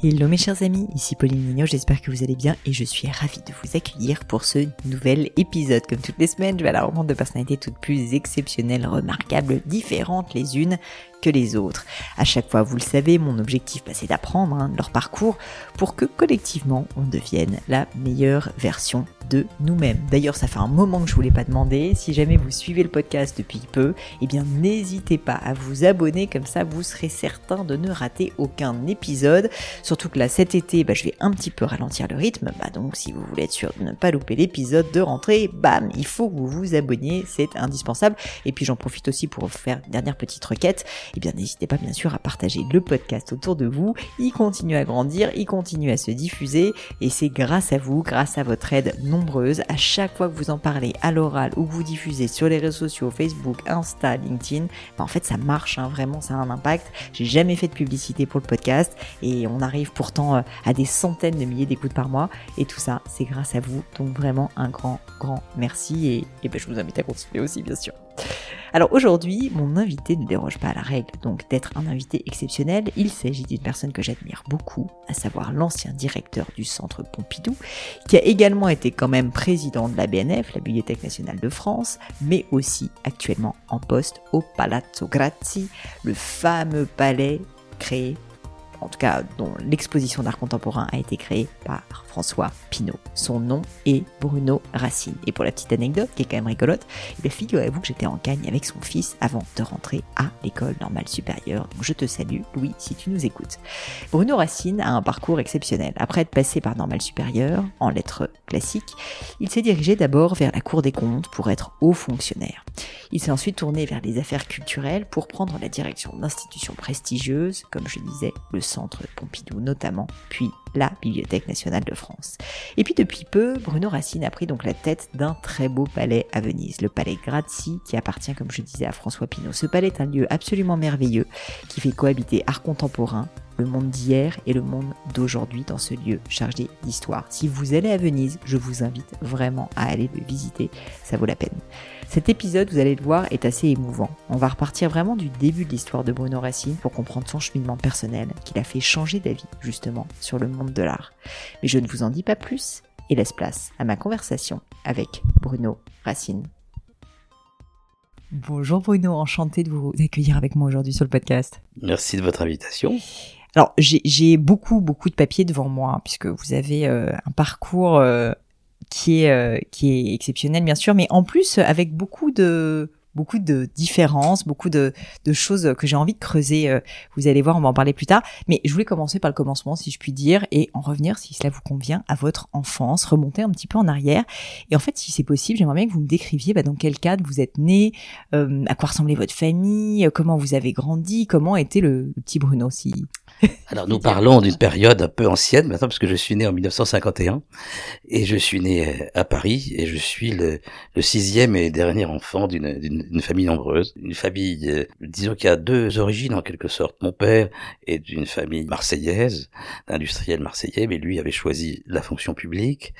Hello mes chers amis, ici Pauline Mignot, j'espère que vous allez bien et je suis ravie de vous accueillir pour ce nouvel épisode. Comme toutes les semaines, je vais à la rencontre de personnalités toutes plus exceptionnelles, remarquables, différentes les unes que les autres. À chaque fois, vous le savez, mon objectif bah, c'est d'apprendre hein, leur parcours pour que collectivement on devienne la meilleure version de nous-mêmes. D'ailleurs, ça fait un moment que je voulais pas demander. Si jamais vous suivez le podcast depuis peu, eh bien n'hésitez pas à vous abonner, comme ça vous serez certain de ne rater aucun épisode. Surtout que là cet été, bah, je vais un petit peu ralentir le rythme. Bah, donc si vous voulez être sûr de ne pas louper l'épisode de rentrée, bam, il faut que vous vous abonniez, c'est indispensable. Et puis j'en profite aussi pour vous faire une dernière petite requête eh bien n'hésitez pas bien sûr à partager le podcast autour de vous. Il continue à grandir, il continue à se diffuser et c'est grâce à vous, grâce à votre aide nombreuse, à chaque fois que vous en parlez à l'oral ou que vous diffusez sur les réseaux sociaux, Facebook, Insta, LinkedIn, bah, en fait ça marche, hein, vraiment ça a un impact. J'ai jamais fait de publicité pour le podcast et on arrive pourtant euh, à des centaines de milliers d'écoutes par mois et tout ça c'est grâce à vous. Donc vraiment un grand grand merci et, et ben, je vous invite à continuer aussi bien sûr. Alors aujourd'hui, mon invité ne déroge pas à la règle donc d'être un invité exceptionnel. Il s'agit d'une personne que j'admire beaucoup, à savoir l'ancien directeur du centre Pompidou, qui a également été quand même président de la BNF, la Bibliothèque nationale de France, mais aussi actuellement en poste au Palazzo Grassi, le fameux palais créé en tout cas dont l'exposition d'art contemporain a été créée par François Pinault. Son nom est Bruno Racine. Et pour la petite anecdote, qui est quand même rigolote, eh figurez-vous que j'étais en Cagne avec son fils avant de rentrer à l'école normale supérieure. Donc je te salue, Louis, si tu nous écoutes. Bruno Racine a un parcours exceptionnel. Après être passé par normale supérieure, en lettres classiques, il s'est dirigé d'abord vers la Cour des comptes pour être haut fonctionnaire. Il s'est ensuite tourné vers les affaires culturelles pour prendre la direction d'institutions prestigieuses, comme je disais, le centre Pompidou notamment, puis la Bibliothèque nationale de France. Et puis depuis peu, Bruno Racine a pris donc la tête d'un très beau palais à Venise, le palais Grazzi, qui appartient, comme je disais, à François Pinault. Ce palais est un lieu absolument merveilleux qui fait cohabiter art contemporain, le monde d'hier et le monde d'aujourd'hui dans ce lieu chargé d'histoire. Si vous allez à Venise, je vous invite vraiment à aller le visiter, ça vaut la peine. Cet épisode, vous allez le voir, est assez émouvant. On va repartir vraiment du début de l'histoire de Bruno Racine pour comprendre son cheminement personnel qui l'a fait changer d'avis justement sur le monde de l'art. Mais je ne vous en dis pas plus et laisse place à ma conversation avec Bruno Racine. Bonjour Bruno, enchanté de vous accueillir avec moi aujourd'hui sur le podcast. Merci de votre invitation. Alors j'ai beaucoup beaucoup de papiers devant moi hein, puisque vous avez euh, un parcours euh, qui est euh, qui est exceptionnel bien sûr, mais en plus avec beaucoup de beaucoup de différences, beaucoup de, de choses que j'ai envie de creuser. Euh, vous allez voir, on va en parler plus tard. Mais je voulais commencer par le commencement, si je puis dire, et en revenir, si cela vous convient, à votre enfance, remonter un petit peu en arrière. Et en fait, si c'est possible, j'aimerais bien que vous me décriviez bah, dans quel cadre vous êtes né, euh, à quoi ressemblait votre famille, comment vous avez grandi, comment était le petit Bruno, si alors nous parlons d'une période un peu ancienne maintenant parce que je suis né en 1951 et je suis né euh, à Paris et je suis le, le sixième et dernier enfant d'une famille nombreuse, une famille euh, disons qu'il y a deux origines en quelque sorte. Mon père est d'une famille marseillaise, d'industriel marseillais, mais lui avait choisi la fonction publique,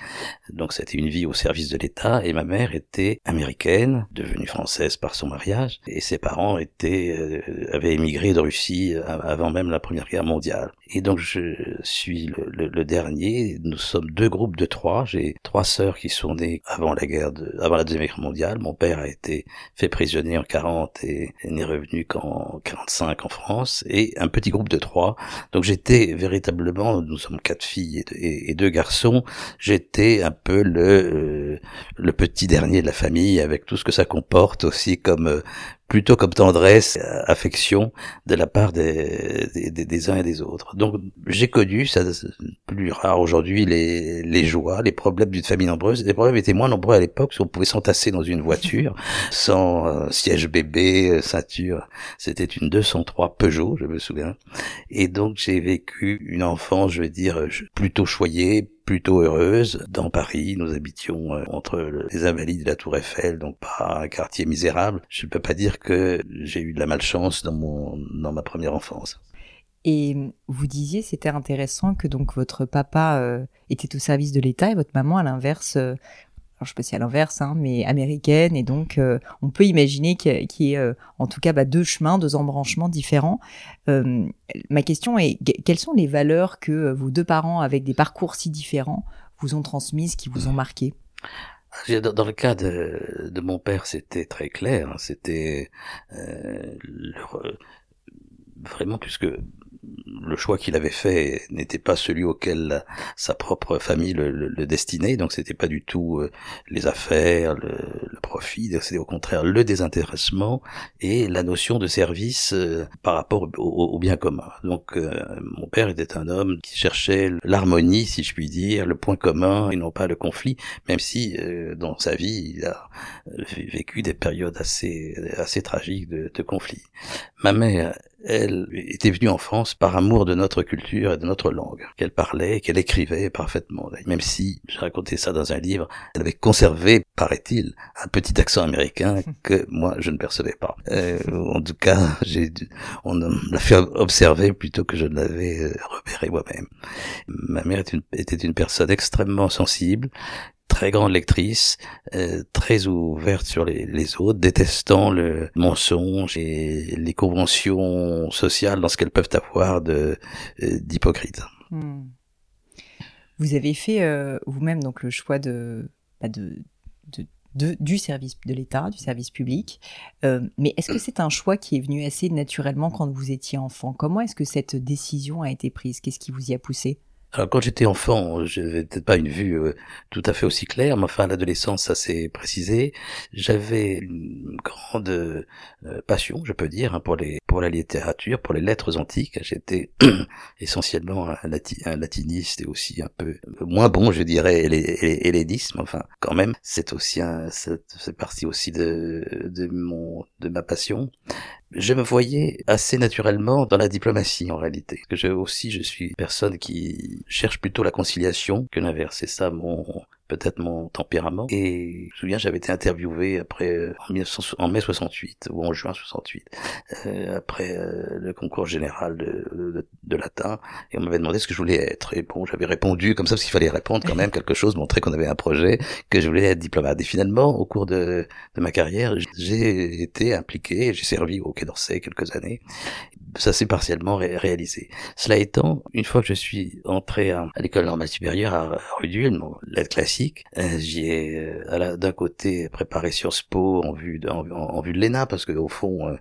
donc c'était une vie au service de l'État et ma mère était américaine, devenue française par son mariage et ses parents étaient euh, avaient émigré de Russie avant même la Première Guerre mondiale. Et donc je suis le, le, dernier. Nous sommes deux groupes de trois. J'ai trois sœurs qui sont nées avant la guerre, de, avant la deuxième guerre mondiale. Mon père a été fait prisonnier en 40 et n'est revenu qu'en 45 en France. Et un petit groupe de trois. Donc j'étais véritablement, nous sommes quatre filles et, deux garçons. J'étais un peu le euh, le petit dernier de la famille avec tout ce que ça comporte aussi comme euh, plutôt comme tendresse, affection de la part des, des, des uns et des autres. Donc j'ai connu, ça plus rare aujourd'hui, les, les joies, les problèmes d'une famille nombreuse. Les problèmes étaient moins nombreux à l'époque, parce qu'on pouvait s'entasser dans une voiture sans euh, siège bébé, euh, ceinture. C'était une 203 Peugeot, je me souviens. Et donc j'ai vécu une enfance, je veux dire, plutôt choyée, plutôt heureuse. Dans Paris, nous habitions euh, entre les Invalides et la Tour Eiffel, donc pas un quartier misérable. Je ne peux pas dire que j'ai eu de la malchance dans mon dans ma première enfance. Et vous disiez, c'était intéressant que donc votre papa euh, était au service de l'État et votre maman, à l'inverse, euh, alors je sais pas si à l'inverse, hein, mais américaine, et donc euh, on peut imaginer qu'il y, ait euh, en tout cas bah, deux chemins, deux embranchements différents. Ma question est, quelles sont les valeurs que vos deux parents, avec des parcours si différents, vous ont transmises, qui vous ont marqué dans le cas de, de mon père, c'était très clair. C'était vraiment puisque le choix qu'il avait fait n'était pas celui auquel sa propre famille le, destinait, donc c'était pas du tout euh, les affaires, le, profit, c'était au contraire le désintéressement et la notion de service euh, par rapport au, bien commun. Donc euh, mon père était un homme qui cherchait l'harmonie, si je puis dire, le point commun et non pas le conflit, même si dans sa vie il a vécu des périodes assez assez tragiques de, de conflit. Ma mère elle était venue en France par amour de notre culture et de notre langue, qu'elle parlait, qu'elle écrivait parfaitement. Même si, j'ai raconté ça dans un livre, elle avait conservé, paraît-il, un petit accent américain que moi je ne percevais pas. Euh, en tout cas, j'ai, on l'a fait observer plutôt que je ne l'avais euh, repéré moi-même. Ma mère était une personne extrêmement sensible, très grande lectrice, euh, très ouverte sur les, autres, détestant le mensonge et les conventions sociales dans ce qu'elles peuvent avoir de euh. Hmm. Vous avez fait euh, vous-même donc le choix bah, de, du service de l'État, du service public. mais est-ce que c'est un choix qui est venu assez naturellement quand vous étiez enfant? Comment est-ce que cette décision a été prise? Qu'est-ce qui vous y a poussé? Alors quand j'étais enfant, je n'avais peut-être pas une vue euh, tout à fait aussi claire, mais enfin à l'adolescence ça s'est précisé. J'avais une grande euh, passion, je peux dire, hein, pour les pour la littérature, pour les lettres antiques. J'étais essentiellement un, latiniste et aussi un peu moins bon, je dirais, hellénisme. Enfin, quand même, c'est aussi c'est partie aussi de de mon de ma passion je me voyais assez naturellement dans la diplomatie en réalité. Que je aussi je suis personne qui cherche plutôt la conciliation que l'inverse. C'est ça mon peut-être mon tempérament. Et je me souviens, j'avais été interviewé après euh, en, en mai 68 ou en juin 68, euh, après euh, le concours général de, de, latin, et on m'avait demandé ce que je voulais être. Et bon, j'avais répondu comme ça parce qu'il fallait répondre quand même quelque chose, montrer qu'on avait un projet, que je voulais être diplomate. Et finalement, au cours de, de ma carrière, j'ai été impliqué, j'ai servi au Quai d'Orsay quelques années. Ça s'est partiellement réalisé. Cela étant, une fois que je suis entré à, l'école normale supérieure à Rudul, bon, l'aide classique euh, j'y ai euh, d'un côté préparé Sciences Po en vue de, l'ENA parce que au fond euh,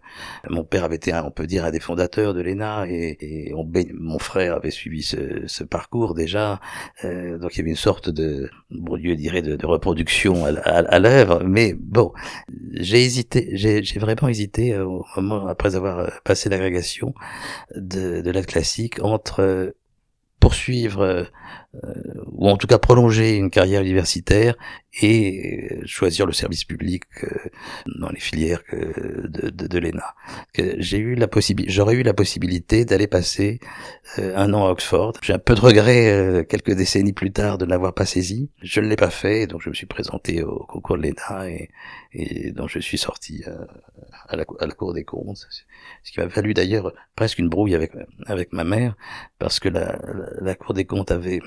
mon père avait été on peut dire un des fondateurs de l'ENA et, mon frère avait suivi ce, parcours déjà. Donc il y avait une sorte de Bourdieu dirait de, de reproduction à, l'œuvre. Mais bon j'ai hésité j'ai vraiment hésité au moment après avoir passé l'agrégation de, de l'aide classique entre poursuivre ou en tout cas prolonger une carrière universitaire et euh, choisir le service public euh, dans les filières de, de, de l'ENA. J'ai eu la possibilité, j'aurais eu la possibilité d'aller passer un an à Oxford. J'ai un peu de regret quelques décennies plus tard de ne l'avoir pas saisi. Je ne l'ai pas fait, donc je me suis présenté au concours de l'ENA et, et donc je suis sorti à la, à la Cour des comptes, ce qui m'a valu d'ailleurs presque une brouille avec avec ma mère parce que la, la Cour des comptes avait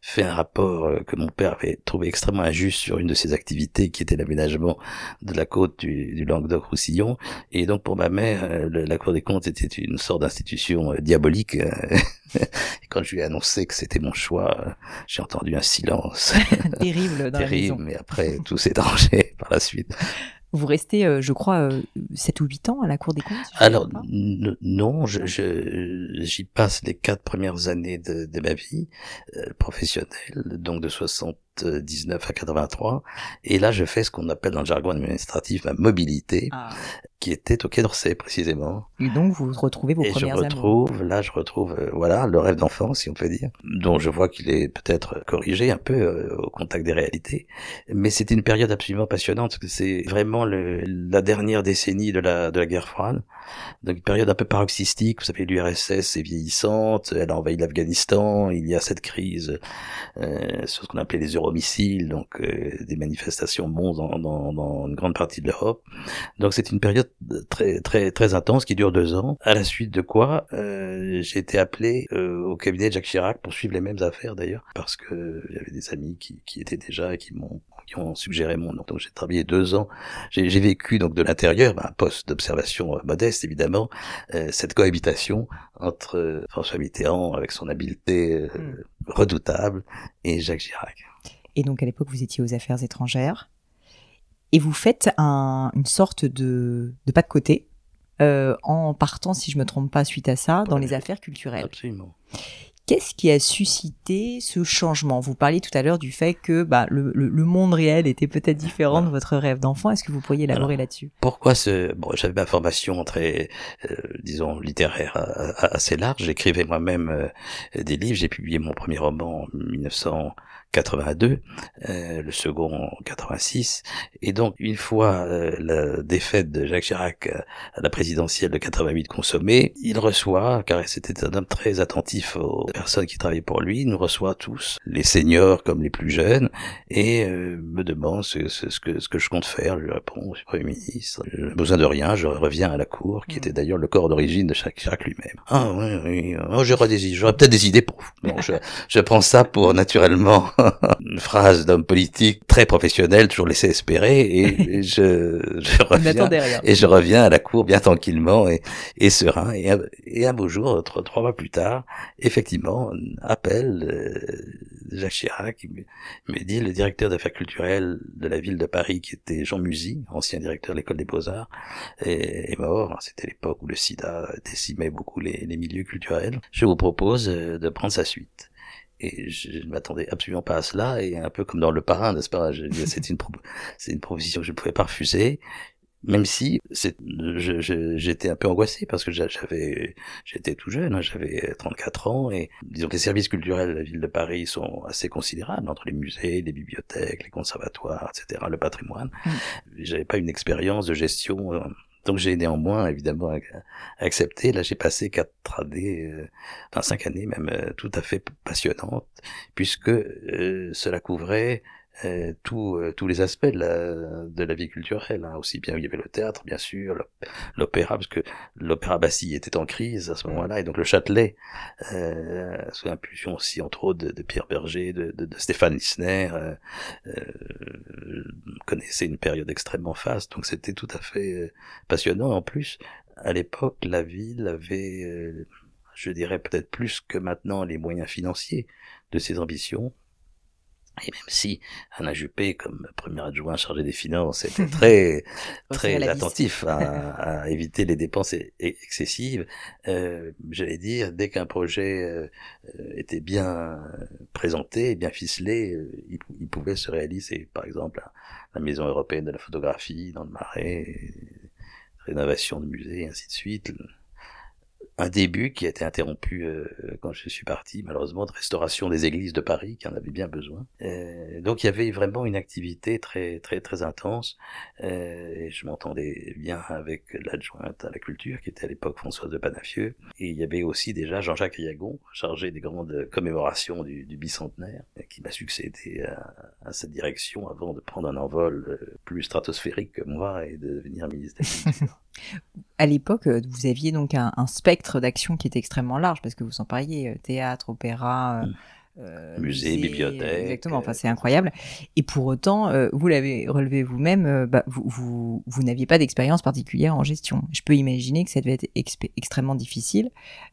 fait un rapport euh, que mon père avait trouvé extrêmement injuste sur une de ses activités, qui était l'aménagement de la côte du, du Languedoc-Roussillon. Et donc pour ma mère, euh, la Cour des comptes était une sorte d'institution diabolique. et quand je lui ai annoncé que c'était mon choix, j'ai entendu un silence terrible, dans terrible. mais après tout s'est arrangé par la suite. Vous restez, euh, je crois, euh, 7 ou 8 ans à la Cour des comptes Alors, non, j'y je, passe les quatre premières années de, de ma vie euh, professionnelle, donc de 79 à 83. Et là, je fais ce qu'on appelle dans le jargon administratif ma mobilité, ah. qui était au Quai d'Orsay précisément. Et donc, vous retrouvez vos et premières je retrouve, Là, je retrouve, euh, voilà, le rêve d'enfant, si on peut dire, dont je vois qu'il est peut-être corrigé un peu euh, au contact des réalités. Mais c'était une période absolument passionnante, parce que c'est vraiment le, la dernière décennie de la, de la guerre froide. Donc une période un peu paroxystique, vous savez, l'URSS est vieillissante, elle a envahi l'Afghanistan, il y a cette crise euh, sur ce qu'on appelait les euromissiles, donc euh, des manifestations montent dans, dans, dans, une grande partie de l'Europe. Donc c'est une période très très très intense qui dure deux ans, à la suite de quoi euh, j'ai été appelé euh, au cabinet de Jacques Chirac pour suivre les mêmes affaires d'ailleurs, parce que avait des amis qui, qui étaient déjà et qui m'ont qui ont suggéré mon nom. Donc j'ai travaillé deux ans. J'ai vécu donc de l'intérieur, un poste d'observation euh, modeste évidemment, euh, cette cohabitation entre euh, François Mitterrand avec son habileté hmm. redoutable et Jacques Chirac. Et donc à l'époque vous étiez aux affaires étrangères et vous faites un, une sorte de, de pas de côté en partant, si je me trompe pas, suite à ça, dans les affaires culturelles. Absolument. Qu'est-ce qui a suscité ce changement? Vous parliez tout à l'heure du fait que bah, le, le, monde réel était peut-être différent de votre rêve d'enfant. Est-ce que vous pourriez élaborer là-dessus? Pourquoi ce Bon, j'avais ma formation très, euh, disons, littéraire assez large. J'écrivais moi-même euh, des livres. J'ai publié mon premier roman en 1900. 82, euh, le second en 86. Et donc, une fois euh, la défaite de Jacques Chirac euh, à la présidentielle de 88 consommée, il reçoit, car c'était un homme très attentif aux personnes qui travaillaient pour lui, il nous reçoit tous, les seniors comme les plus jeunes, et me demande ce, ce, que, ce que je compte faire. Je lui réponds, je suis Premier ministre, je n'ai besoin de rien, je reviens à la cour, qui mm. était d'ailleurs le corps d'origine de Jacques Chirac lui-même. Ah oui, oui, oh, j'aurais peut-être des idées pour vous. Bon, je, je prends ça pour naturellement une phrase d'homme politique très professionnel, toujours laissé espérer, et, je, je reviens, et je reviens à la cour bien tranquillement et, et serein. Et, et un beau jour, trois, trois mois plus tard, effectivement, appelle euh, Jacques Chirac, il me dit le directeur d'affaires culturelles de la ville de Paris, qui était Jean Musy, ancien directeur de l'école des beaux-arts, est, est, mort. C'était l'époque où le sida décimait beaucoup les, les milieux culturels. Je vous propose euh, de prendre sa suite et je ne m'attendais absolument pas à cela et un peu comme dans le parrain n'est-ce pas? C'est une c'est une proposition que je ne pouvais pas refuser même si j'étais un peu angoissé parce que j'avais j'étais tout jeune hein, j'avais 34 ans et disons que les services culturels de la ville de Paris sont assez considérables entre les musées les bibliothèques les conservatoires etc le patrimoine mmh. j'avais pas une expérience de gestion euh, donc j'ai néanmoins évidemment accepté. Là j'ai passé quatre années, euh, enfin cinq années même, euh, tout à fait passionnantes, puisque euh, cela couvrait euh, tous les aspects de la, de la vie culturelle, hein. aussi bien il y avait le théâtre, bien sûr, l'opéra, parce que l'opéra Bastille était en crise à ce moment-là, et donc le Châtelet, euh, sous l'impulsion aussi entre autres de, Pierre Berger, de, de, de Stéphane Lissner, connaissait une période extrêmement faste, donc c'était tout à fait euh, passionnant. En plus, à l'époque, la ville avait, euh, je dirais peut-être plus que maintenant, les moyens financiers de ses ambitions. Et même si Alain Juppé, comme premier adjoint chargé des finances, était très très attentif à, éviter les dépenses excessives, euh, j'allais dire, dès qu'un projet euh, était bien présenté, bien ficelé, euh, il, pouvait se réaliser. Par exemple, la Maison européenne de la photographie dans le Marais, rénovation de musées, ainsi de suite un début qui a été interrompu euh, quand je suis parti, malheureusement, de restauration des églises de Paris, qui en avait bien besoin. Euh, donc il y avait vraiment une activité très très très intense, euh, et je m'entendais bien avec l'adjointe à la culture, qui était à l'époque Françoise de Panafieux, et il y avait aussi déjà Jean-Jacques Riagon, chargé des grandes commémorations du, du bicentenaire, qui m'a succédé à, à, cette direction avant de prendre un envol plus stratosphérique que moi et de devenir ministre de la Culture. À l'époque, vous aviez donc un, spectre d'action qui était extrêmement large parce que vous en parliez euh, théâtre, opéra, euh, musées, bibliothèques. Exactement, enfin c'est incroyable. Et pour autant, euh, vous l'avez relevé vous-même, euh, bah, vous, vous, vous n'aviez pas d'expérience particulière en gestion. Je peux imaginer que ça devait être extrêmement difficile.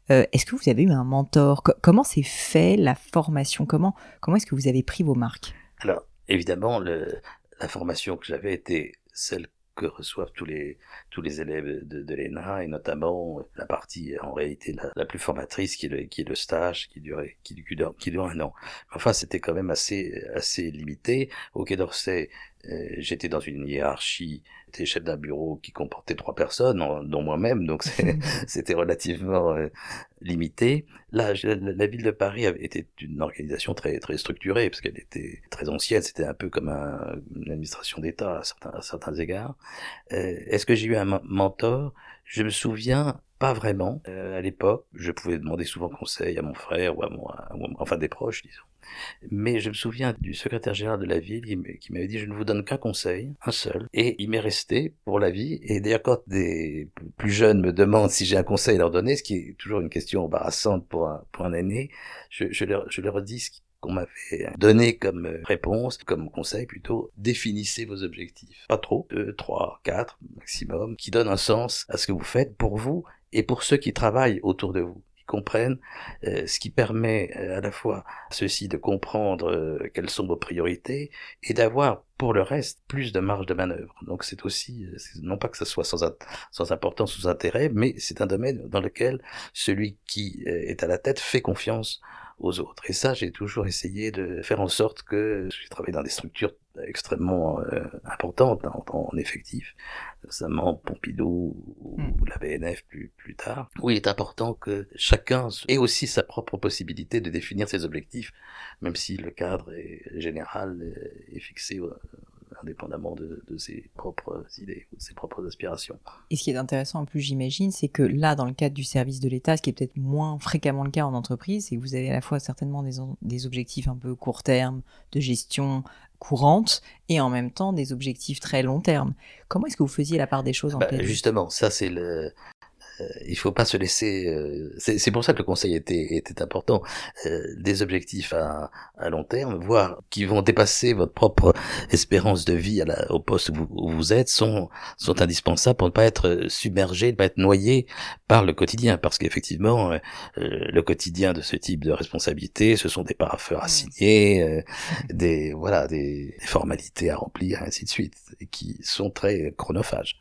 est-ce que vous avez eu un mentor? Comment s'est fait la formation? Comment, comment est-ce que vous avez pris vos marques? Alors, évidemment, le, la formation que j'avais était celle que reçoivent tous les tous les élèves de, de l'ENA et notamment la partie en réalité la, plus formatrice qui est le qui est le stage qui durait qui, dure qui dure un an. Enfin c'était quand même assez assez limité. Au Quai d'Orsay euh, j'étais dans une hiérarchie, j'étais chef d'un bureau qui comportait trois personnes, dont moi-même, donc c'était relativement euh, limité. Là, la, ville de Paris était une organisation très très structurée parce qu'elle était très ancienne. C'était un peu comme un, une administration d'État à certains, à certains égards. Euh, Est-ce que j'ai eu un mentor? Je me souviens pas vraiment. Euh, à l'époque, je pouvais demander souvent conseil à mon frère ou à mon, enfin des proches, disons. Mais je me souviens du secrétaire général de la ville qui m'avait dit je ne vous donne qu'un conseil, un seul, et il m'est resté pour la vie. Et d'ailleurs quand des plus jeunes me demandent si j'ai un conseil à leur donner, ce qui est toujours une question embarrassante pour un, pour un aîné, je, leur, je leur dis ce qu'on m'avait donné comme réponse, comme conseil plutôt, définissez vos objectifs. Pas trop, deux, trois, quatre maximum, qui donnent un sens à ce que vous faites pour vous et pour ceux qui travaillent autour de vous comprennent, euh, ce qui permet euh, à la fois à ceux-ci de comprendre euh, quelles sont vos priorités et d'avoir pour le reste plus de marge de manœuvre. Donc c'est aussi, non pas que ce soit sans, sans importance ou sans intérêt, mais c'est un domaine dans lequel celui qui est à la tête fait confiance aux autres. Et ça, j'ai toujours essayé de faire en sorte que j'ai travaillé dans des structures extrêmement euh, importantes en, en, effectif, notamment Pompidou ou, hmm. la BNF plus, plus tard, où il est important que chacun ait aussi sa propre possibilité de définir ses objectifs, même si le cadre est général est fixé euh, indépendamment de, ses propres idées ou de ses propres aspirations. Et ce qui est intéressant en plus, j'imagine, c'est que là, dans le cadre du service de l'État, ce qui est peut-être moins fréquemment le cas en entreprise, c'est que vous avez à la fois certainement des, des objectifs un peu court terme, de gestion courante, et en même temps des objectifs très long terme. Comment est-ce que vous faisiez la part des choses en bah, Justement, ça c'est le, il faut pas se laisser. Euh, c'est pour ça que le conseil était, était important. Euh, des objectifs à, à, long terme, voire qui vont dépasser votre propre espérance de vie à la, au poste où vous, êtes, sont sont indispensables pour ne pas être submergé, ne pas être noyé par le quotidien, parce qu'effectivement, le quotidien de ce type de responsabilité, ce sont des parapheurs à signer, des voilà, des, des formalités à remplir, ainsi de suite, qui sont très chronophages.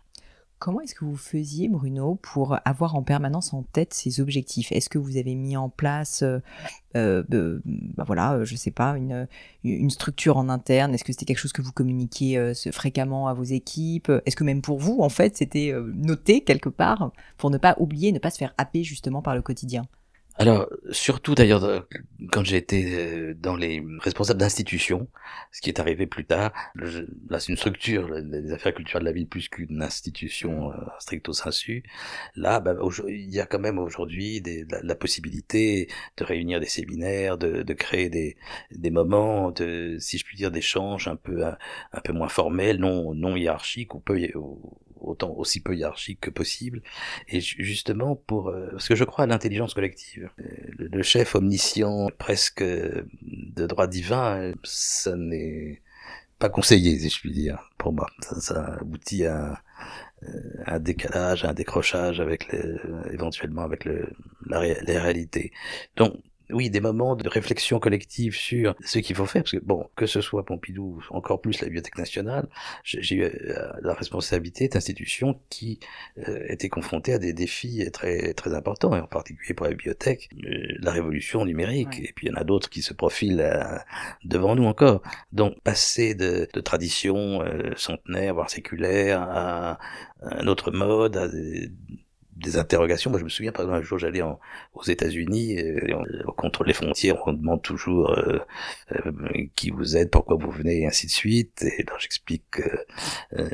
Comment est-ce que vous faisiez, Bruno, pour avoir en permanence en tête ces objectifs? Est-ce que vous avez mis en place, euh, euh, bah voilà, je sais pas, une, structure en interne? Est-ce que c'était quelque chose que vous communiquiez euh, fréquemment à vos équipes? Est-ce que même pour vous, en fait, c'était noté quelque part pour ne pas oublier, ne pas se faire happer justement par le quotidien? Alors, surtout d'ailleurs, quand j'ai été euh, dans les responsables d'institutions, ce qui est arrivé plus tard, là c'est une structure, les affaires culturelles de la ville plus qu'une institution euh, stricto sensu. Là, bah, il y a quand même aujourd'hui la, la, possibilité de réunir des séminaires, de, de créer des, des moments, de, si je puis dire, d'échanges un peu un, peu moins formels, non non hiérarchiques ou peu autant aussi peu hiérarchique que possible. Et justement pour euh, parce que je crois à l'intelligence collective. Euh, le, chef omniscient, presque de droit divin, ça n'est pas conseillé, si je puis dire, pour moi. Ça, ça aboutit à euh, un décalage, un décrochage avec les, éventuellement avec le, la, les réalités. Donc oui, des moments de réflexion collective sur ce qu'il faut faire, parce que bon, que ce soit Pompidou, encore plus la Bibliothèque nationale, j'ai eu euh, la responsabilité d'institutions qui euh, étaient confrontées à des défis très très importants, et en particulier pour la bibliothèque, euh, la révolution numérique, et puis il y en a d'autres qui se profilent devant nous encore. Donc passer de, de traditions centenaires, voire séculaires, à, à un autre mode, à des, des interrogations. Moi, je me souviens, par exemple, un jour, j'allais aux États-Unis, au contrôle des frontières, on demande toujours euh, euh, qui vous êtes, pourquoi vous venez, et ainsi de suite. Et là, j'explique que euh,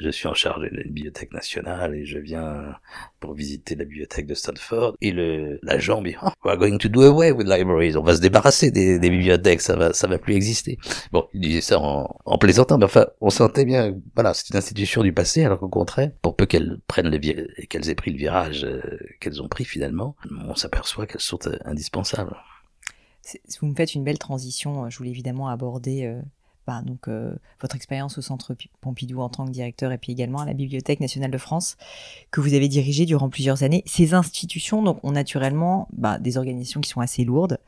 je suis en charge de la bibliothèque nationale et je viens pour visiter la bibliothèque de Stanford. Et le l'agent me dit, oh, we're going to do away with libraries. On va se débarrasser des, des, bibliothèques, ça va, ça va plus exister. Bon, il disait ça en, en plaisantant, mais enfin, on sentait bien, voilà, c'est une institution du passé, alors qu'au contraire, pour peu qu'elles prennent le et qu'elles aient pris le virage euh, qu'elles ont pris finalement, on s'aperçoit qu'elles sont euh, indispensables. Vous me faites une belle transition. Je voulais évidemment aborder bah, donc, euh, votre expérience au Centre Pompidou en tant que directeur et puis également à la Bibliothèque nationale de France que vous avez dirigée durant plusieurs années. Ces institutions donc, ont naturellement bah, des organisations qui sont assez lourdes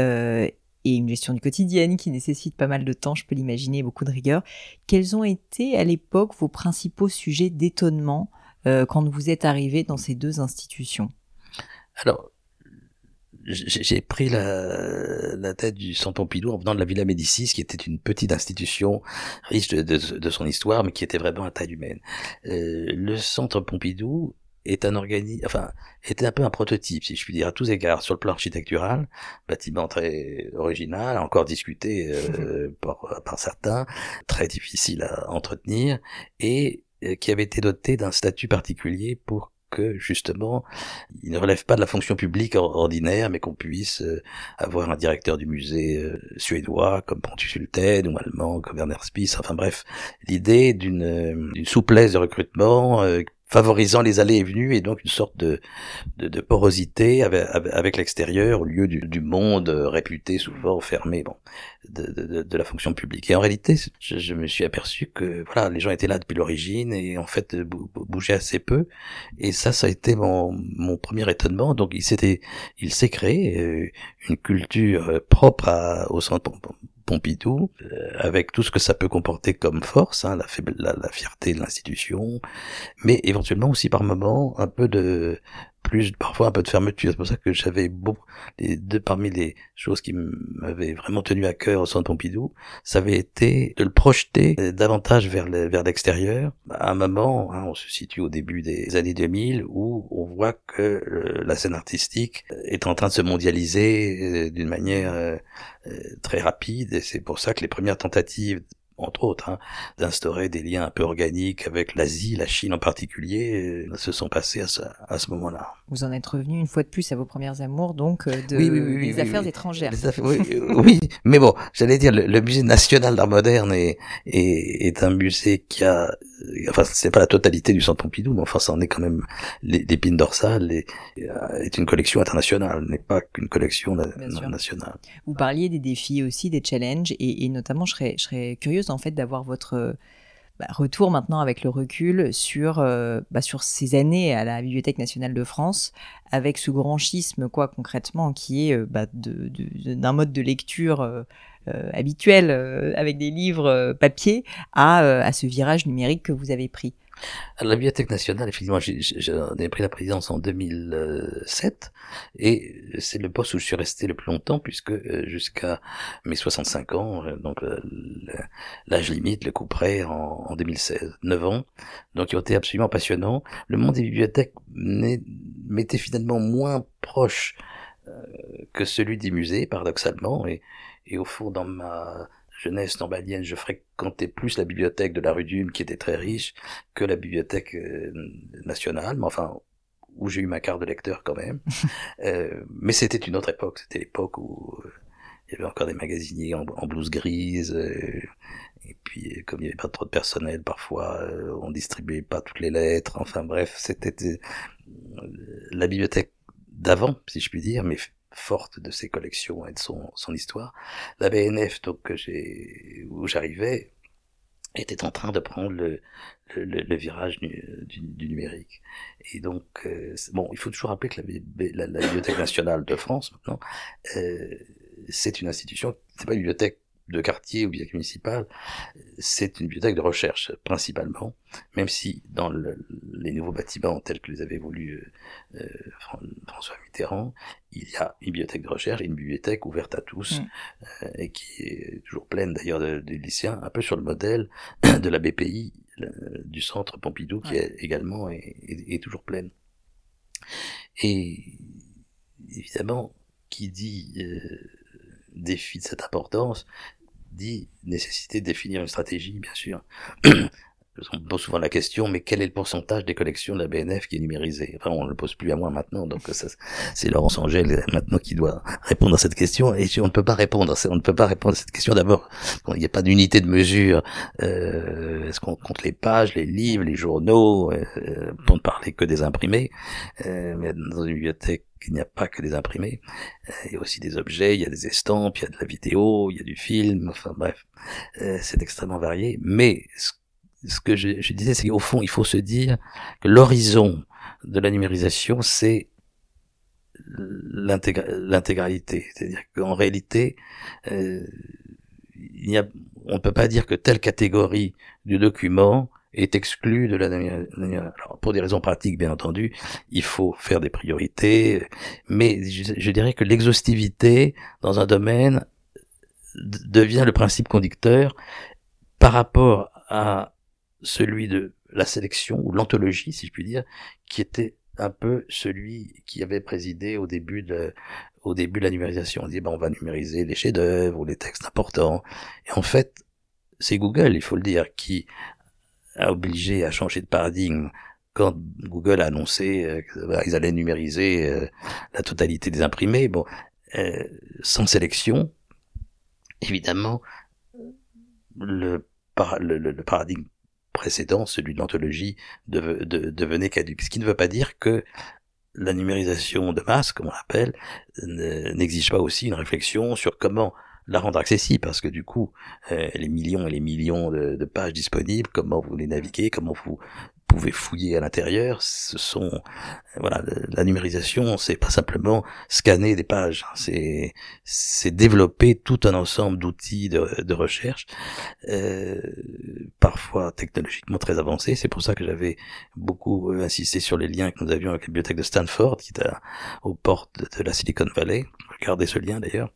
euh, et une gestion du quotidien qui nécessite pas mal de temps, je peux l'imaginer, beaucoup de rigueur. Quels ont été à l'époque vos principaux sujets d'étonnement euh, quand vous êtes arrivé dans ces deux institutions Alors, j'ai pris la, la, tête du Centre Pompidou en venant de la Villa Médicis, qui était une petite institution riche de, de, de son histoire, mais qui était vraiment à taille humaine. Euh, le Centre Pompidou est un organisme, enfin, était un peu un prototype, si je puis dire, à tous égards, sur le plan architectural, bâtiment très original, encore discuté euh, par, par certains, très difficile à entretenir, et qui avait été doté d'un statut particulier pour que justement, il ne relève pas de la fonction publique ordinaire, mais qu'on puisse euh, avoir un directeur du musée euh, suédois comme Pontus Hulten ou allemand comme Werner Spies. Enfin bref, l'idée d'une euh, souplesse de recrutement favorisant les allées et venues et donc une sorte de, de, de porosité avec, avec l'extérieur au lieu du, du, monde réputé souvent fermé bon, de, de, de, la fonction publique. Et en réalité, je, je, me suis aperçu que voilà, les gens étaient là depuis l'origine et en fait bougeaient assez peu. Et ça, ça a été mon, mon premier étonnement. Donc il s'était, s'est créé euh, une culture propre à, au centre Pompidou, euh, avec tout ce que ça peut comporter comme force, hein, la, la, fierté de l'institution, mais éventuellement aussi par moments un peu de plus parfois un peu de fermeture. C'est pour ça que j'avais beaucoup les deux parmi les choses qui m'avaient vraiment tenu à cœur au Centre Pompidou, ça avait été de le projeter euh, davantage vers le, vers l'extérieur. À un moment, hein, on se situe au début des années 2000 où on voit que euh, la scène artistique est en train de se mondialiser d'une manière très rapide et c'est pour ça que les premières tentatives entre autres, hein, d'instaurer des liens un peu organiques avec l'Asie, la Chine en particulier, euh, se sont passés à ce, à ce moment-là. Vous en êtes revenu une fois de plus à vos premières amours, donc, euh, de, des affaires étrangères. oui, mais bon, j'allais dire, le, musée national d'art moderne est, est, est, un musée qui a, enfin, c'est pas la totalité du Centre Pompidou, mais enfin, ça en est quand même l'épine dorsale et, euh, est une collection internationale, n'est pas qu'une collection nationale. Vous parliez des défis aussi, des challenges, et, et notamment, je serais, je serais en fait d'avoir votre bah, retour maintenant avec le recul sur, euh, bah, sur ces années à la Bibliothèque nationale de France, avec ce grand schisme, quoi, concrètement, qui est euh, bah, d'un mode de lecture euh, habituel, avec des livres papier, à, à ce virage numérique que vous avez pris. La Bibliothèque nationale, effectivement, j'ai pris la présidence en 2007 et c'est le poste où je suis resté le plus longtemps puisque euh, jusqu'à mes 65 ans, euh, donc euh, l'âge limite, le coup près en, en 2016, 9 ans, donc ils ont été absolument passionnants. Le monde des bibliothèques m'était finalement moins proche que celui des musées, paradoxalement, et, et au fond, dans ma jeunesse normalienne, je fréquentais plus la bibliothèque de la rue d'Ulm, qui était très riche, que la bibliothèque euh, nationale, mais enfin, où j'ai eu ma carte de lecteur quand même. euh, mais c'était une autre époque, c'était l'époque où euh, il y avait encore des magasiniers en, blouse grise, euh, et puis comme il n'y avait pas trop de personnel, parfois on distribuait pas toutes les lettres, enfin bref, c'était la bibliothèque d'avant, si je puis dire, mais forte de ses collections et de son, son histoire. La BNF, donc, que j'ai, où j'arrivais, était en train de prendre le, le, le virage du, du, numérique. Et donc, euh, bon, il faut toujours rappeler que la, la, Bibliothèque nationale de France, maintenant, euh, c'est une institution, c'est pas une bibliothèque de quartier ou bibliothèque municipale, c'est une bibliothèque de recherche principalement, même si dans les nouveaux bâtiments tels que les avait voulu euh, euh, François Mitterrand, il y a une bibliothèque de recherche et une bibliothèque ouverte à tous, mm. euh, et qui est toujours pleine d'ailleurs de, lycéens, un peu sur le modèle de la BPI, du centre Pompidou, qui est également est toujours pleine. Et évidemment, qui dit défi de cette importance dit nécessité de définir une stratégie, bien sûr. On pose souvent la question, mais quel est le pourcentage des collections de la BNF qui est numérisé Enfin, on ne le pose plus à moi maintenant, donc c'est Laurence Angèle maintenant qui doit répondre à cette question, et on ne peut pas répondre. On ne peut pas répondre à cette question d'abord. Il n'y a pas d'unité de mesure. Euh, Est-ce qu'on compte les pages, les livres, les journaux, euh, pour ne parler que des imprimés euh, Mais dans une bibliothèque qu'il n'y a pas que des imprimés, euh, il y a aussi des objets, il y a des estampes, il y a de la vidéo, il y a du film, enfin bref, euh, c'est extrêmement varié. Mais ce, que je, disais, c'est qu'au fond, il faut se dire que l'horizon de la numérisation, c'est l'intégralité. C'est-à-dire qu'en réalité, euh, on ne peut pas dire que telle catégorie du document est exclue de la Alors, pour des raisons pratiques, bien entendu, il faut faire des priorités, mais je, dirais que l'exhaustivité dans un domaine devient le principe conducteur par rapport à celui de la sélection ou l'anthologie, si je puis dire, qui était un peu celui qui avait présidé au début de au début de la numérisation. On dit ben on va numériser les chefs-d'œuvre ou les textes importants. Et en fait, c'est Google, il faut le dire, qui a obligé à changer de paradigme quand Google a annoncé euh, qu'ils allaient numériser euh, la totalité des imprimés. Bon, euh, sans sélection, évidemment, le paradigme précédent, celui de l'anthologie, devenait caduque. Ce qui ne veut pas dire que la numérisation de masse, comme on l'appelle, n'exige pas aussi une réflexion sur comment la rendre accessible, parce que du coup, euh, les millions et les millions de, de, pages disponibles, comment vous les naviguez, comment vous pouvez fouiller à l'intérieur. Ce sont voilà la numérisation, c'est pas simplement scanner des pages, c'est c'est développer tout un ensemble d'outils de, de, recherche, euh, parfois technologiquement très avancés. C'est pour ça que j'avais beaucoup insisté sur les liens que nous avions avec la bibliothèque de Stanford, qui est aux portes de la Silicon Valley. Regardez ce lien d'ailleurs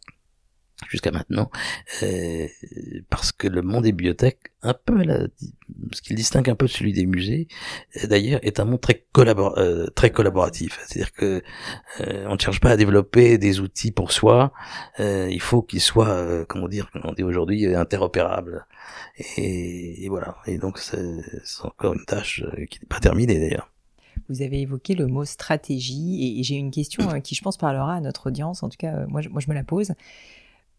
jusqu'à maintenant, euh, parce que le monde des bibliothèques, un peu ce qui le distingue un peu de celui des musées, euh, d'ailleurs, est un monde euh, très collaboratif. C'est-à-dire que on ne cherche pas à développer des outils pour soi, il faut qu'ils soient, comment dire, on dit aujourd'hui, interopérables. Et, voilà. Et donc, c'est encore une tâche qui n'est pas terminée d'ailleurs. Vous avez évoqué le mot stratégie et, j'ai une question qui, je pense, parlera à notre audience. En tout cas, moi, moi je me la pose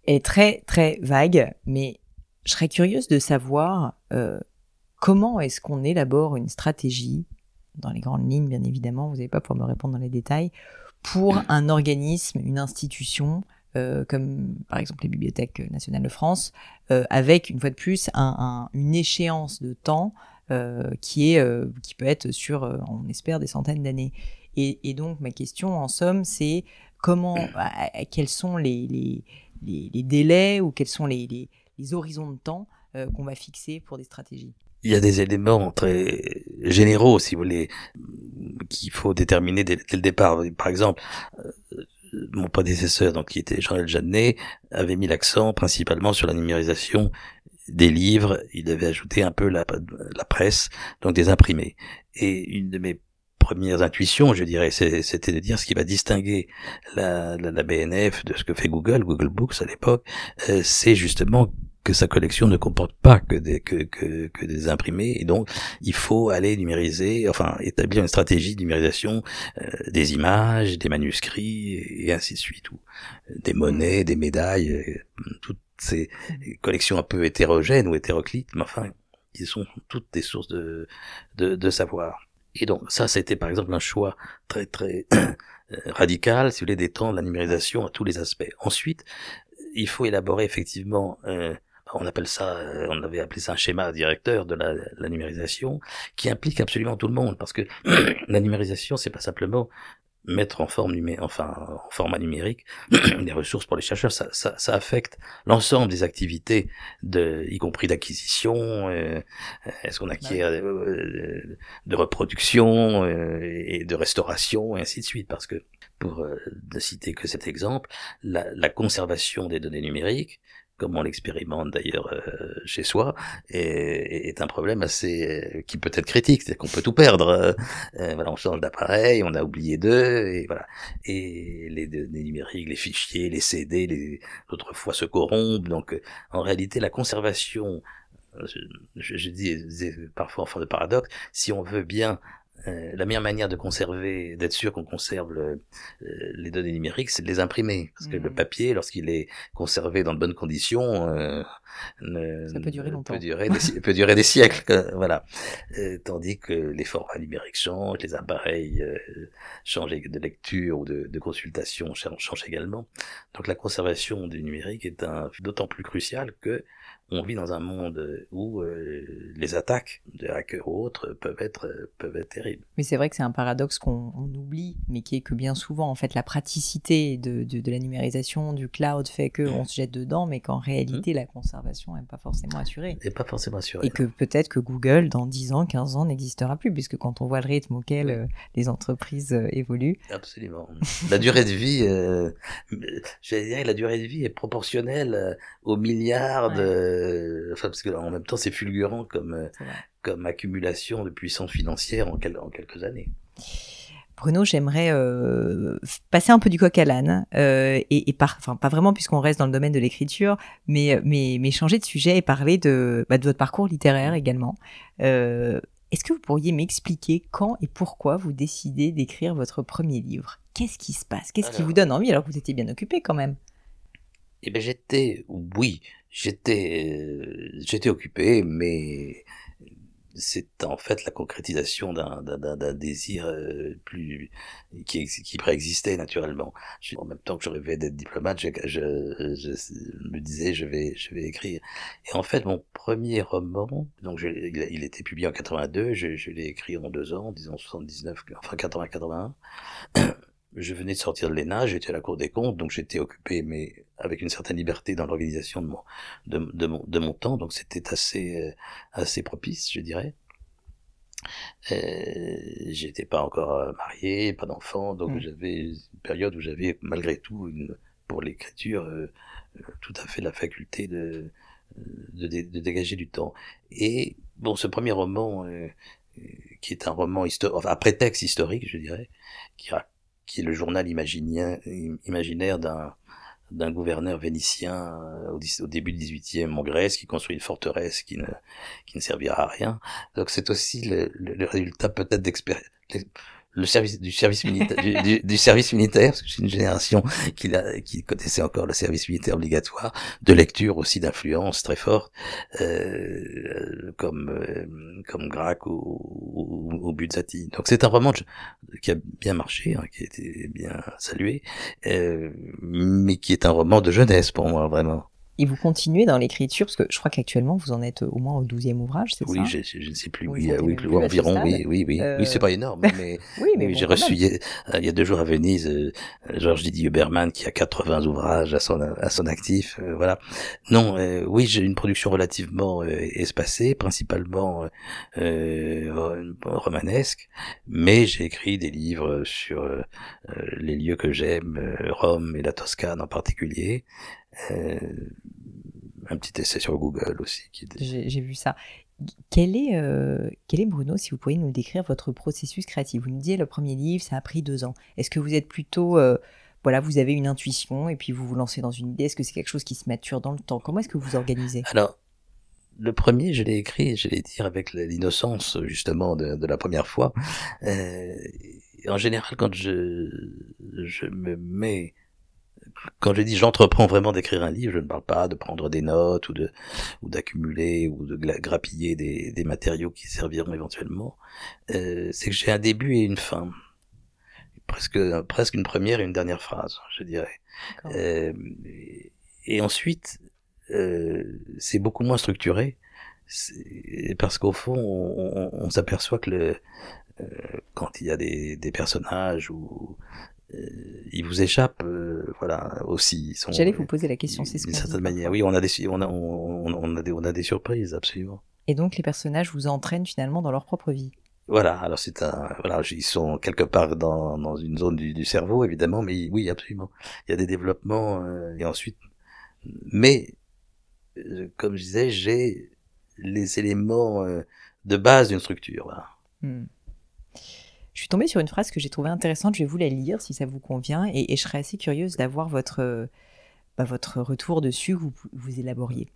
est très très vague, mais je serais curieuse de savoir euh, comment est-ce qu'on élabore une stratégie, dans les grandes lignes bien évidemment, vous n'avez pas pour me répondre dans les détails, pour un organisme, une institution, euh, comme par exemple les bibliothèques nationales de France, euh, avec une fois de plus un, une échéance de temps qui est qui peut être sur, on espère, des centaines d'années. Et, et, donc ma question en somme, c'est comment, quels sont les, les les, délais ou quels sont les, horizons de temps euh, qu'on va fixer pour des stratégies il y a des éléments très généraux, si vous voulez, qu'il faut déterminer dès, le départ. Par exemple, euh, mon prédécesseur, donc qui était Jean-Noël Jeannet, avait mis l'accent principalement sur la numérisation des livres. Il avait ajouté un peu la, la presse, donc des imprimés. Et une de mes premières intuitions, je dirais, c'était de dire ce qui va distinguer la, la, BNF de ce que fait Google, Google Books à l'époque, euh, c'est justement que sa collection ne comporte pas que des que, que, que, des imprimés. Et donc il faut aller numériser enfin établir une stratégie de numérisation euh, des images des manuscrits et, ainsi de suite ou des monnaies des médailles euh, toutes ces collections un peu hétérogènes ou hétéroclites mais enfin qui sont toutes des sources de de, de savoir et donc ça, c'était par exemple un choix très très euh, radical, si vous voulez, d'étendre la numérisation à tous les aspects. Ensuite, il faut élaborer effectivement, euh, on appelle ça, euh, on avait appelé ça un schéma directeur de la, la numérisation, qui implique absolument tout le monde, parce que la numérisation, c'est pas simplement mettre en forme numé enfin en format numérique des ressources pour les chercheurs. Ça, ça, ça affecte l'ensemble des activités de y compris d'acquisition euh, est-ce qu'on acquiert euh, de reproduction euh, et de restauration et ainsi de suite. Parce que pour ne citer que cet exemple la, la conservation des données numériques comme on l'expérimente d'ailleurs euh, chez soi, est, est, un problème assez euh, qui peut être critique, c'est-à-dire qu'on peut tout perdre. Euh, voilà, on change d'appareil, on a oublié d'eux, et voilà. Et les données numériques, les fichiers, les CD, les autrefois se corrompent. Donc, en réalité, la conservation, je, je, dis, parfois en forme de paradoxe, si on veut bien euh, la meilleure manière de conserver, d'être sûr qu'on conserve le, euh, les données numériques, c'est de les imprimer. Parce que le Mhm. papier, lorsqu'il est conservé dans de bonnes conditions, euh, ne- Ça peut durer longtemps. Peut durer des, si- peut durer des siècles, voilà. Euh, tandis que les formats numériques changent, les appareils euh, changent de lecture ou de, de consultation changent, également. Donc la conservation du numérique est d'autant plus crucial que on vit dans un monde où euh, les attaques de hackers ou autres peuvent être euh, peuvent être terribles. Mais c'est vrai que c'est un paradoxe qu'on on oublie, mais qui est que bien souvent, en fait, la praticité de, de, de la numérisation, du cloud fait qu'on se jette dedans, mais qu'en réalité, la conservation n'est pas forcément assurée. Et pas forcément assuré. Et que peut-être que Google, dans 10 ans, 15 ans, n'existera plus, puisque quand on voit le rythme auquel euh, les entreprises euh, évoluent, Absolument. La durée de vie, euh, j'allais dire, la durée de vie est proportionnelle euh, aux milliards de, enfin parce que en même temps c'est fulgurant comme euh, comme accumulation de puissance financière en, quel- en quelques années. Bruno, j'aimerais euh, passer un peu du coq à l'âne, euh, et, et par, enfin pas vraiment puisqu'on reste dans le domaine de l'écriture, mais, mais, mais changer de sujet et parler de, bah, de votre parcours littéraire également. Euh, Est-ce que vous pourriez m'expliquer quand et pourquoi vous décidez d'écrire votre premier livre? Qu'est-ce qui se passe? Qu'est-ce qui vous donne envie alors que vous étiez bien occupé quand même? Eh ben j'étais, oui, j'étais, euh, j'étais occupé, mais c'est en fait la concrétisation d'un d'un- désir euh, plus qui, qui préexistait naturellement. En même temps que je rêvais d'être diplomate, je, je, me disais je vais je vais écrire. Et en fait mon premier roman, donc je, il, il était publié en 82, je, je l'ai écrit en deux ans, disons 79, enfin 80-81. Je venais de sortir de l'ENA, j'étais à la Cour des comptes, donc j'étais occupé, mais avec une certaine liberté dans l'organisation de mon, de, de mon, de mon temps, donc c'était assez, euh, assez propice, je dirais. Euh, j'étais pas encore euh, marié, pas d'enfant, donc Mm. j'avais une période où j'avais malgré tout, une, pour l'écriture, euh, euh, tout à fait la faculté de, de, dé- de dégager du temps. Et bon, ce premier roman, qui est un roman historique, enfin un prétexte historique, je dirais, qui, ra- qui est le journal imaginaire d'un d'un gouverneur vénitien euh, au, début du XVIIIe en Grèce qui construit une forteresse qui ne, qui ne servira à rien. Donc c'est aussi le, le, résultat peut-être d'expérience le service du service militaire du, du, du service militaire parce que c'est une génération qui, qui connaissait encore le service militaire obligatoire de lecture aussi d'influence très forte euh, comme euh, comme Grac ou, ou, ou Buzzati donc c'est un roman qui a bien marché hein, qui a été bien salué euh, mais qui est un roman de jeunesse pour moi vraiment Et vous continuez dans l'écriture, parce que je crois qu'actuellement vous en êtes au moins au 12e ouvrage, c'est oui ça? je, je, ne sais plus Oui, oui, euh, oui, plus- environ oui oui oui Euh, oui c'est pas énorme mais Oui, mais Oui, bon, j'ai reçu même. il y a- euh, il y a deux jours à Venise euh, Georges Didier Huberman qui a 80 ouvrages à son à son actif. euh, voilà. Non, euh, oui, j'ai une production relativement espacée, principalement romanesque, mais j'ai écrit des livres sur les lieux que j'aime, Rome et la Toscane en particulier. Euh, un petit essai sur Google aussi. Qui J'ai vu ça. Quel est, euh, quel est, Bruno, si vous pourriez nous décrire votre processus créatif? Vous nous disiez, le premier livre, ça a pris deux ans. Est-ce que vous êtes plutôt, euh, voilà, vous avez une intuition et puis vous vous lancez dans une idée? Est-ce que c'est quelque chose qui se mature dans le temps? Comment est-ce que vous organisez? Alors, le premier, je l'ai écrit, je l'ai dire avec l'innocence justement de, de la première fois. Euh, en général, quand je, je me mets, quand je dis j'entreprends vraiment d'écrire un livre, je ne parle pas de prendre des notes ou de ou d'accumuler ou de grappiller des, des matériaux qui serviront éventuellement. Euh, c'est que j'ai un début et une fin, presque presque une première et une dernière phrase, je dirais. Euh, et- ensuite, euh, c'est beaucoup moins structuré, parce qu'au fond, on, on- on s'aperçoit que le, euh, quand il y a des, des personnages ou ils vous échappent, euh, voilà, aussi. J'allais vous poser la question, c'est ce D'une certaine dit manière, oui, on a des, on a, on, on a des, on a des surprises, absolument. Et donc les personnages vous entraînent finalement dans leur propre vie. Voilà, alors c'est un, voilà, ils sont quelque part dans, dans une zone du, du cerveau, évidemment, mais oui, absolument. Il y a des développements, euh, et ensuite, mais, euh, comme je disais, j'ai les éléments euh, de base d'une structure, voilà. Hmm. Je suis tombée sur une phrase que j'ai trouvée intéressante, je vais vous la lire si ça vous convient, et, je serais assez curieuse d'avoir votre, euh, bah, votre retour dessus, que vous, vous élaboriez.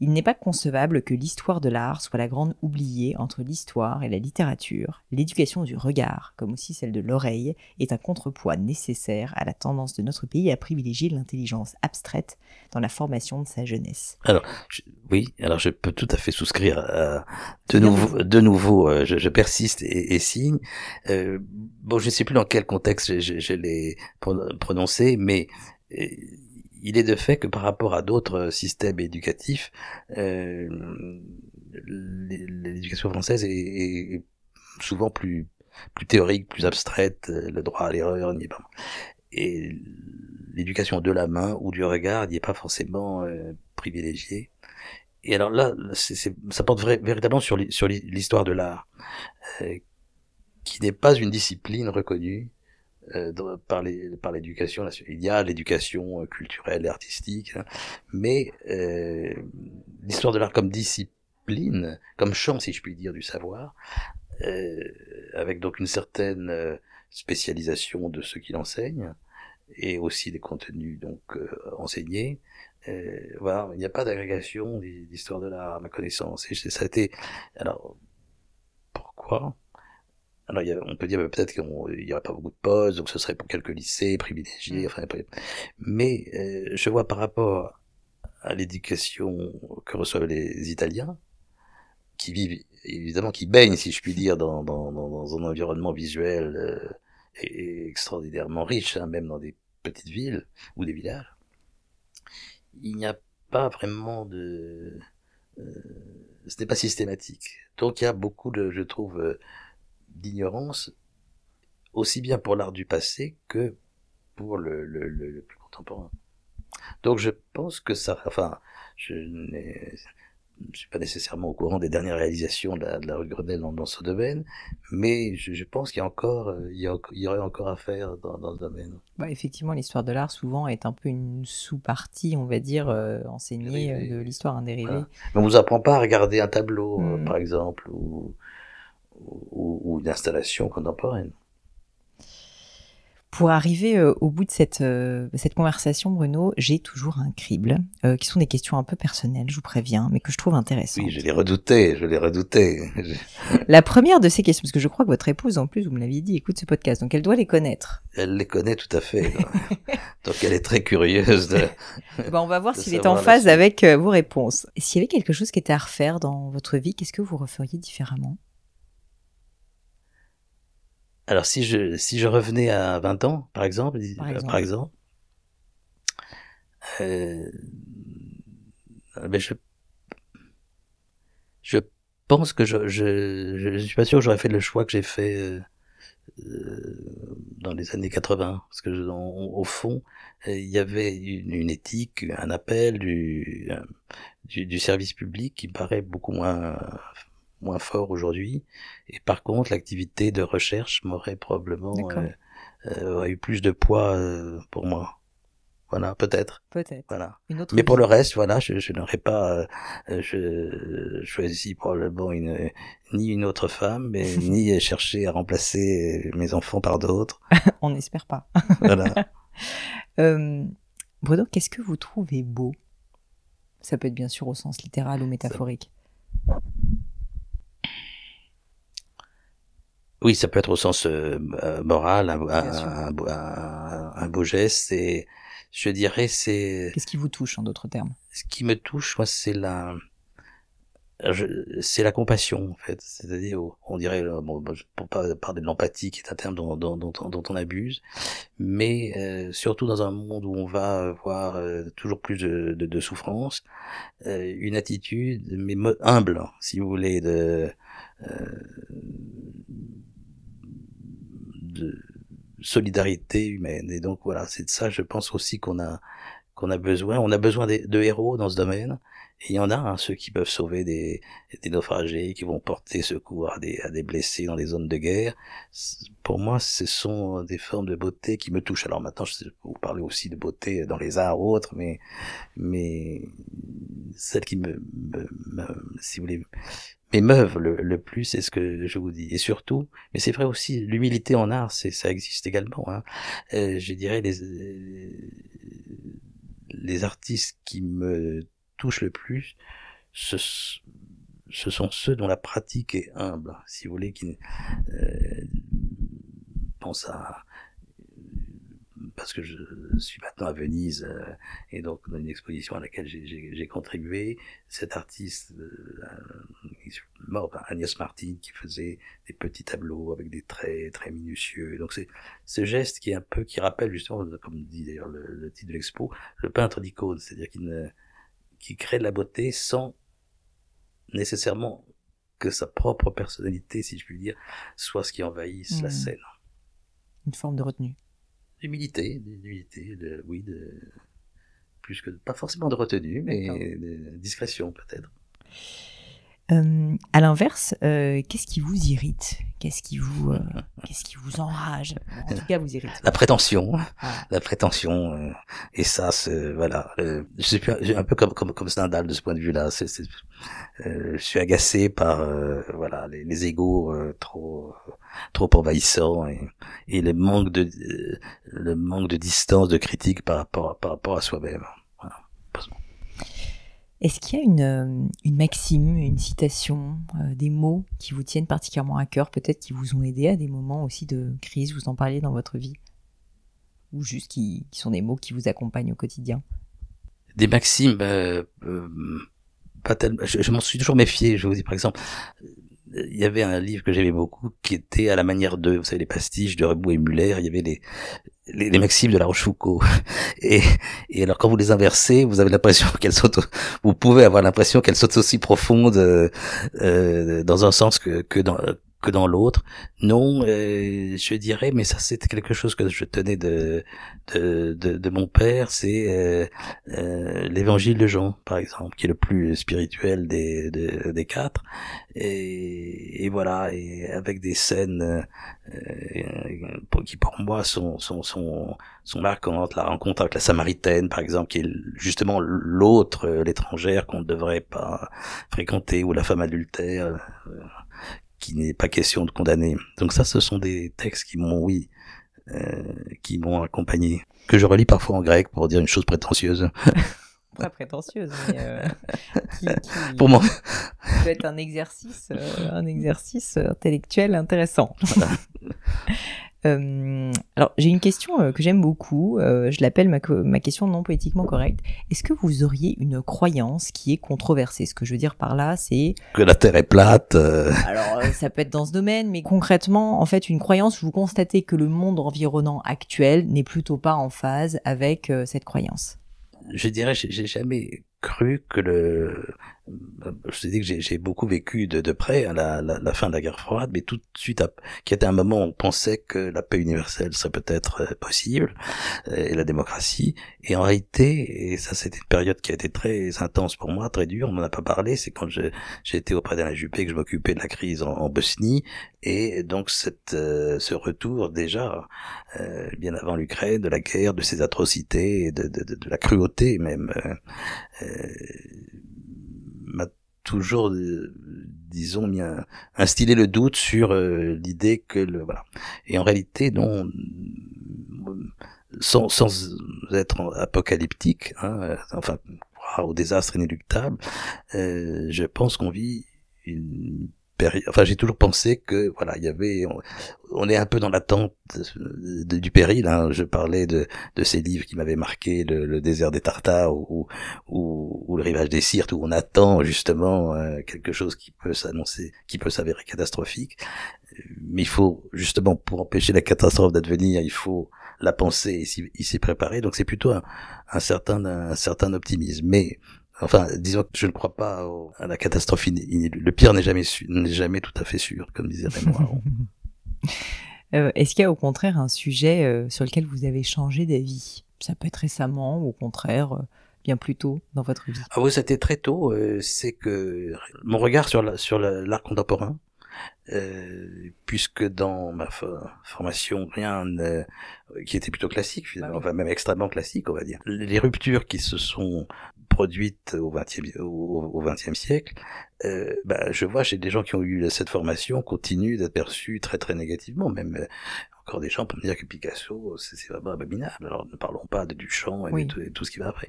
Il n'est pas concevable que l'histoire de l'art soit la grande oubliée entre l'histoire et la littérature. L'éducation du regard, comme aussi celle de l'oreille, est un contrepoids nécessaire à la tendance de notre pays à privilégier l'intelligence abstraite dans la formation de sa jeunesse. Alors, oui, alors je peux tout à fait souscrire. À, de, nouveau, de nouveau, euh, je, persiste et, signe. Euh, bon, je ne sais plus dans quel contexte je, je l'ai prononcé, mais euh, il est de fait que par rapport à d'autres systèmes éducatifs, euh, l'éducation française est, souvent plus plus théorique, plus abstraite, le droit à l'erreur n'y est pas. Et l'éducation de la main ou du regard n'y est pas forcément euh, privilégiée. Et alors là, ça porte véritablement sur l'histoire de l'art, euh, qui n'est pas une discipline reconnue, euh, par les par l'éducation. Il y a l'éducation euh, culturelle et artistique, hein, mais euh, l'histoire de l'art comme discipline, comme champ, si je puis dire, du savoir, euh, avec donc une certaine euh, spécialisation de ceux qui l'enseignent et aussi des contenus donc enseignés. voilà, il n'y a pas d'agrégation d'histoire de l'art à ma connaissance. Et ça a été alors pourquoi alors, on peut dire peut-être qu'il n'y aurait pas beaucoup de postes, donc ce serait pour quelques lycées privilégiés. Mm. Enfin, mais euh, je vois par rapport à l'éducation que reçoivent les Italiens, qui vivent évidemment, qui baignent, si je puis dire, dans, dans, dans un environnement visuel euh, et, extraordinairement riche, hein, même dans des petites villes ou des villages. Il n'y a pas vraiment de, euh, ce n'est pas systématique. Donc il y a beaucoup de, je trouve, euh, d'ignorance, aussi bien pour l'art du passé que pour le, le, le, plus contemporain. Donc je pense que ça, enfin, je n'ai je suis pas nécessairement au courant des dernières réalisations de la, de la rue Grenelle dans, dans, ce domaine, mais je, je pense qu'il y a encore, euh, il y, a, il y, aurait encore à faire dans, dans ce domaine. Bah, effectivement, l'histoire de l'art souvent est un peu une sous-partie, on va dire, euh, enseignée euh, de l'histoire, un dérivé. Voilà. Mais on vous apprend pas à regarder un tableau, hmm. par exemple, ou ou, ou d'installation contemporaine. Pour arriver euh, au bout de cette, euh, cette conversation, Bruno, j'ai toujours un crible, euh, qui sont des questions un peu personnelles, je vous préviens, mais que je trouve intéressantes. Oui, je les redoutais, je les redoutais. La première de ces questions, parce que je crois que votre épouse, en plus, vous me l'aviez dit, écoute ce podcast, donc elle doit les connaître. Elle les connaît tout à fait. donc elle est très curieuse de... ben, on va voir s'il est en phase avec vos réponses. S'il y avait quelque chose qui était à refaire dans votre vie, qu'est-ce que vous referiez différemment? Alors si je si je revenais à 20 ans, par exemple, par exemple, par exemple. euh, ben je je pense que je je, je, suis pas sûr que j'aurais fait le choix que j'ai fait euh, euh dans les années 80 parce que au fond euh, il y avait une, une, éthique, un appel du, du, du service public qui paraît beaucoup moins moins fort aujourd'hui. Et par contre, l'activité de recherche m'aurait probablement euh, euh, eu plus de poids euh, pour moi. Voilà, peut-être. Peut-être. Voilà. Mais pour le reste, voilà, je, je n'aurais pas euh, je, choisi probablement une ni une autre femme, mais ni chercher à remplacer mes enfants par d'autres. On n'espère pas. voilà. euh, Bruno, qu'est-ce que vous trouvez beau? Ça peut être bien sûr au sens littéral ou métaphorique. Oui, ça peut être au sens euh, euh moral, un, un, un, un, beau geste. Et je dirais c'est. Qu'est-ce qui vous touche en d'autres termes? Ce qui me touche, moi, c'est la, c'est la compassion en fait. C'est-à-dire, on dirait, euh, bon, pour pas parler de l'empathie, qui est un terme dont, dont, dont, dont on abuse, mais euh, surtout dans un monde où on va voir euh, toujours plus de, de, de souffrance, euh, une attitude, mais humble, si vous voulez, de de solidarité humaine. Et donc voilà, c'est de ça, je pense aussi qu'on a qu'on a besoin. On a besoin de, héros dans ce domaine. Et il y en a hein, ceux qui peuvent sauver des, des naufragés, qui vont porter secours à des, des blessés dans les zones de guerre. Pour moi, ce sont des formes de beauté qui me touchent. Alors maintenant, je vous parler aussi de beauté dans les arts ou autres, mais mais celle qui me, me si vous voulez, m'émeuvent le, le, plus, c'est ce que je vous dis. Et surtout, mais c'est vrai aussi, l'humilité en art, c'est ça existe également. Hein. Euh, je dirais les les artistes qui me touchent le plus ce, ce sont ceux dont la pratique est humble, si vous voulez, qui euh, pensent à parce que je suis maintenant à Venise euh, et donc dans une exposition à laquelle j'ai contribué, cet artiste euh, mort, Agnès Martin, qui faisait des petits tableaux avec des traits très minutieux. Donc c'est ce geste qui est un peu qui rappelle justement, comme dit d'ailleurs le, titre de l'expo, le peintre d'icône, c'est-à-dire qui crée de la beauté sans nécessairement que sa propre personnalité, si je puis dire, soit ce qui envahisse la hmm. scène. Une forme de retenue. D'humilité, d'humilité, de, oui, de, plus que, pas forcément de retenue, mais de discrétion peut-être. Euh, à l'inverse, euh, qu'est-ce qui vous irrite? Qu'est-ce qui vous, euh, qu'est-ce qui vous enrage? En tout cas, vous irrite. La prétention, ah. la prétention, euh, et ça, c'est voilà. je suis un peu comme comme comme Stendhal de ce point de vue-là. C'est, je suis agacé par voilà les, les égaux trop trop envahissants et, et le manque de le manque de distance, de critique par rapport par rapport à soi-même. Est-ce qu'il y a une, euh, maxime, une citation, euh, des mots qui vous tiennent particulièrement à cœur, peut-être qui vous ont aidé à des moments aussi de crise, vous en parlez dans votre vie? Ou juste qui, sont des mots qui vous accompagnent au quotidien? Des maximes, euh, pas tellement. Je, je m'en suis toujours méfié. Je vous dis par exemple, il y avait un livre que j'aimais beaucoup qui était à la manière de, vous savez, les pastiches de Rebou et Muller. Il y avait les, les, les, maximes de la Rochefoucauld. Et, et alors quand vous les inversez, vous avez l'impression qu'elles sont, vous pouvez avoir l'impression qu'elles sont aussi profondes euh, euh dans un sens que, que dans que dans l'autre. Non, euh, je dirais, mais ça c'était quelque chose que je tenais de de, de, de mon père, c'est euh, euh, l'évangile de Jean, par exemple, qui est le plus spirituel des, des, quatre. Et, et, voilà, et avec des scènes euh, qui pour moi sont sont sont, sont marquantes. La rencontre avec la Samaritaine, par exemple, qui est justement l'autre, l'étrangère qu'on ne devrait pas fréquenter, ou la femme adultère qui n'est pas question de condamner. Donc ça, ce sont des textes qui m'ont, oui, euh, qui m'ont accompagné, que je relis parfois en grec pour dire une chose prétentieuse. pas prétentieuse, mais euh, qui, pour moi, peut être un exercice, euh, un exercice intellectuel intéressant. Euh, alors, j'ai une question euh, que j'aime beaucoup. Euh, je l'appelle ma, ma, question non poétiquement correcte. Est-ce que vous auriez une croyance qui est controversée? Ce que je veux dire par là, c'est que la Terre est plate. Alors, ça peut être dans ce domaine, mais concrètement, en fait, une croyance où vous constatez que le monde environnant actuel n'est plutôt pas en phase avec cette croyance. Je dirais, j'ai jamais cru que le je dit que j'ai beaucoup vécu de, de près à la, la, la, fin de la guerre froide, mais tout de suite, qui était un moment où on pensait que la paix universelle serait peut-être euh, possible, euh, et la démocratie. Et en réalité, et ça c'était une période qui a été très intense pour moi, très dure, on m'en a pas parlé, c'est quand j'ai été auprès d'Alain Juppé que je m'occupais de la crise en, en, Bosnie, et donc cette, euh, ce retour déjà, bien avant l'Ukraine, de la guerre, de ses atrocités, de, de, de, de la cruauté même, m'a toujours, euh, disons, mis instillé le doute sur euh, l'idée que le voilà. Et en réalité, non, sans, sans être apocalyptique, hein, euh, enfin, au désastre inéluctable, je pense qu'on vit une enfin j'ai toujours pensé que voilà il y avait on, est un peu dans l'attente du péril hein. je parlais de, de ces livres qui m'avaient marqué le, désert des Tartares ou, ou, ou, le rivage des Sirtes où on attend justement euh, quelque chose qui peut s'annoncer qui peut s'avérer catastrophique. Mais il faut justement pour empêcher la catastrophe d'advenir il faut la penser et s'y préparer. Donc c'est plutôt un, un certain un certain optimisme. Mais Enfin, disons que je ne crois pas à la catastrophe Le pire n'est jamais, n'est jamais tout à fait sûr, comme disait Raymond euh, Est-ce qu'il y a au contraire un sujet euh, sur lequel vous avez changé d'avis? Ça peut être récemment ou au contraire euh, bien plus tôt dans votre vie? Ah oui, c'était très tôt. c'est que mon regard sur la, sur l'art contemporain, puisque dans ma formation, rien qui était plutôt classique finalement, enfin même extrêmement classique, on va dire. Les ruptures qui se sont produites au XXe au, XXe siècle, euh, bah, je vois chez des gens qui ont eu cette formation continuent d'être perçus très très négativement, même euh, encore des gens pour me dire que Picasso, c'est vraiment abominable. Alors ne parlons pas de Duchamp et, de, tout, ce qui va après.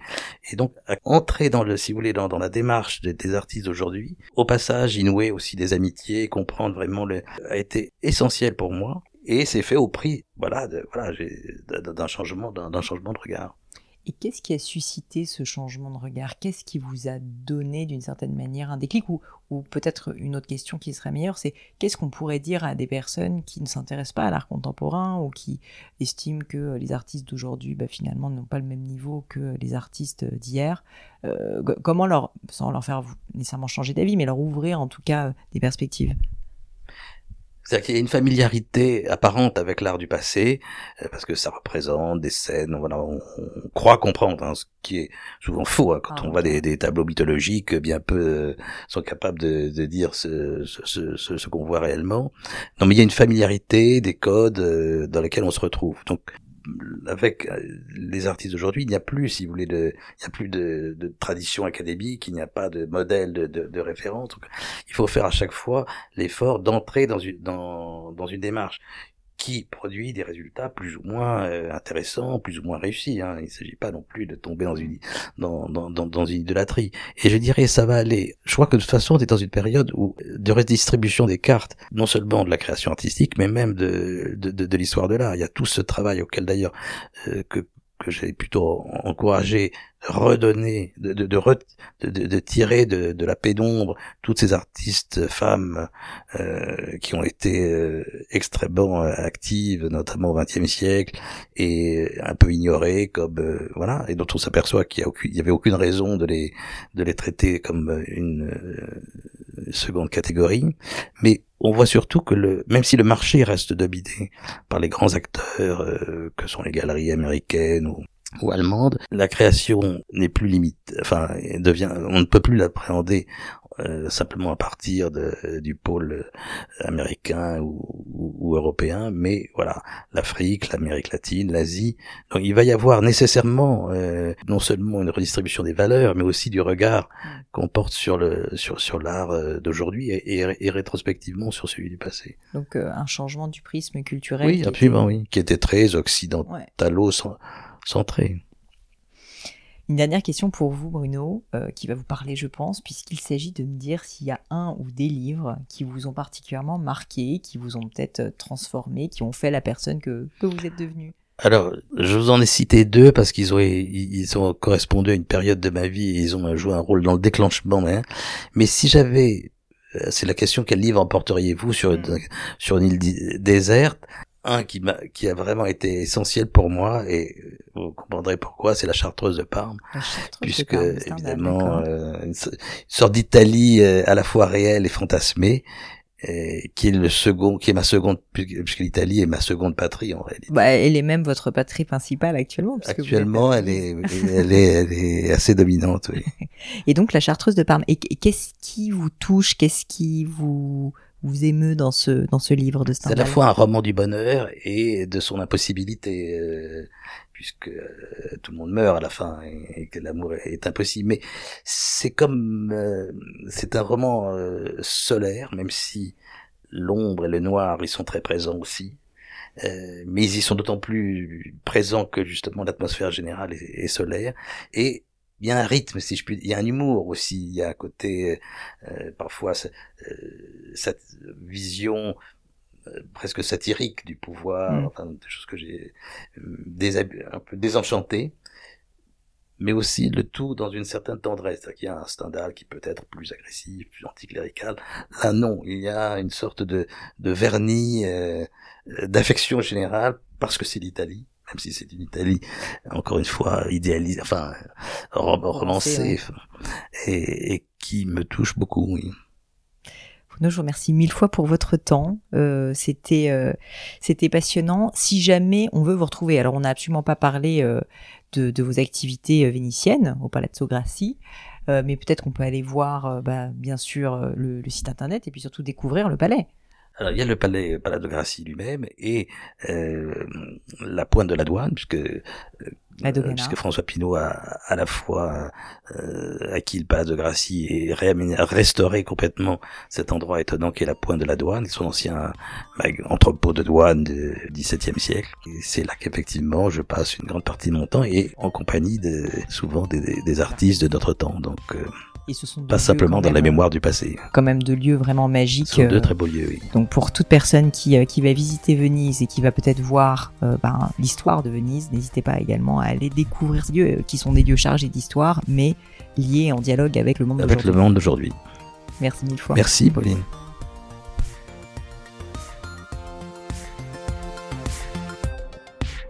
Et donc, entrer dans le, si vous voulez, dans, dans la démarche des, des artistes d'aujourd'hui, au passage, inouer aussi des amitiés, comprendre vraiment le, a été essentiel pour moi. Et c'est fait au prix, voilà, d'un changement, d'un changement de regard. Et qu'est-ce qui a suscité ce changement de regard? Qu'est-ce qui vous a donné d'une certaine manière un déclic? Ou, ou peut-être une autre question qui serait meilleure, c'est qu'est-ce qu'on pourrait dire à des personnes qui ne s'intéressent pas à l'art contemporain ou qui estiment que les artistes d'aujourd'hui, bah, finalement, n'ont pas le même niveau que les artistes d'hier? Euh, Comment leur, sans leur faire nécessairement changer d'avis, mais leur ouvrir en tout cas des perspectives? C'est-à-dire qu'il y a une familiarité apparente avec l'art du passé, euh, parce que ça représente des scènes, voilà, on, croit comprendre, hein, ce qui est souvent faux hein, quand ah, on voit des, des, tableaux mythologiques, bien peu euh, sont capables de, de dire ce, ce, ce, ce qu'on voit réellement. Non, mais il y a une familiarité des codes euh, dans lesquels on se retrouve. Donc avec euh, les artistes d'aujourd'hui, il n'y a plus, si vous voulez, de, il n'y a plus de, de, tradition académique, il n'y a pas de modèle de, de, de référence. Il faut faire à chaque fois l'effort d'entrer dans une, dans, dans une démarche qui produit des résultats plus ou moins euh, intéressants, plus ou moins réussis. Hein. Il ne s'agit pas non plus de tomber dans une dans, dans, dans, dans, une idolâtrie. Et je dirais, ça va aller. Je crois que de toute façon, on est dans une période où de redistribution des cartes, non seulement de la création artistique, mais même de de, de, de l'histoire de l'art. Il y a tout ce travail auquel d'ailleurs euh, que que j'ai plutôt encouragé redonner, de, de, de, de, tirer de, de la pénombre toutes ces artistes femmes euh, qui ont été euh, extrêmement actives, notamment au XXe siècle, et un peu ignorées, comme euh, voilà, et dont on s'aperçoit qu'il y, avait aucune raison de les de les traiter comme une euh, seconde catégorie. Mais on voit surtout que le, même si le marché reste dominé par les grands acteurs euh, que sont les galeries américaines ou ou allemande, la création n'est plus limite, enfin devient, on ne peut plus l'appréhender euh, simplement à partir de, du pôle américain ou, ou, européen, mais voilà, l'Afrique, l'Amérique latine, l'Asie. Donc il va y avoir nécessairement euh, non seulement une redistribution des valeurs, mais aussi du regard qu'on porte sur le sur sur l'art euh, d'aujourd'hui et, et, rétrospectivement sur celui du passé. Donc un changement du prisme culturel. Oui, absolument, oui, qui était très occidentalo centré. Une dernière question pour vous, Bruno, euh, qui va vous parler, je pense, puisqu'il s'agit de me dire s'il y a un ou des livres qui vous ont particulièrement marqué, qui vous ont peut-être euh, transformé, qui ont fait la personne que, que vous êtes devenu. Alors, je vous en ai cité deux parce qu'ils ont ils ont correspondu à une période de ma vie et ils ont joué un rôle dans le déclenchement. Hein. Mais si j'avais, euh, c'est la question quel livre emporteriez-vous sur une, hmm. sur une île déserte? Un qui m'a qui a vraiment été essentiel pour moi et vous comprendrez pourquoi c'est la Chartreuse de Parme puisque évidemment euh, une, sorte d'Italie euh, à la fois réelle et fantasmée et qui est le second qui est ma seconde puisque l'Italie est ma seconde patrie en réalité. Bah, elle est même votre patrie principale actuellement. Actuellement, elle est, elle est elle est assez dominante. Oui. et donc la Chartreuse de Parme. Et qu'est-ce qui vous touche? Qu'est-ce qui vous vous émeut dans ce dans ce livre de Stendhal C'est à la fois un roman du bonheur et de son impossibilité, euh, puisque euh, tout le monde meurt à la fin et, que l'amour est, impossible. Mais c'est comme euh, c'est un roman solaire, même si l'ombre et le noir ils sont très présents aussi. mais ils y sont d'autant plus présents que justement l'atmosphère générale est, est solaire et il y a un rythme, si je puis il y a un humour aussi, il y a un côté, euh, parfois, euh, cette vision euh, presque satirique du pouvoir, mm. enfin, des choses que j'ai un peu désenchantées, mais aussi le tout dans une certaine tendresse. C'est-à-dire qu'il y a un Stendhal qui peut être plus agressif, plus anticlérical. Là, non, il y a une sorte de, de vernis d'affection générale, parce que c'est l'Italie même si c'est une Italie, encore une fois, idéalisée, enfin, romancée, et, et, qui me touche beaucoup, oui. je vous remercie mille fois pour votre temps. Euh, c'était euh, c'était passionnant. Si jamais on veut vous retrouver, alors on n'a absolument pas parlé euh, de, de, vos activités vénitiennes au Palazzo Grassi, mais peut-être qu'on peut aller voir, bah, bien sûr, le, le, site internet et puis surtout découvrir le palais. Alors, il y a le palais, de Gracie lui-même et euh, la pointe de la douane, puisque euh, puisque François Pinault a à la fois euh, acquis le palais de Gracie et restauré complètement cet endroit étonnant qui est la pointe de la douane, son ancien entrepôt de douane du XVIIe siècle. C'est là qu'effectivement je passe une grande partie de mon temps et en compagnie de souvent des, des artistes de notre temps. Donc euh, pas simplement dans la mémoire du passé. Quand même de lieux vraiment magiques. Ce sont deux euh, très beaux lieux, oui. Donc pour toute personne qui, euh, qui va visiter Venise et qui va peut-être voir euh, ben, l'histoire de Venise, n'hésitez pas également à aller découvrir ces lieux qui sont des lieux chargés d'histoire, mais liés en dialogue avec le monde d'aujourd'hui. Avec le monde d'aujourd'hui. Merci mille fois. Merci Pauline.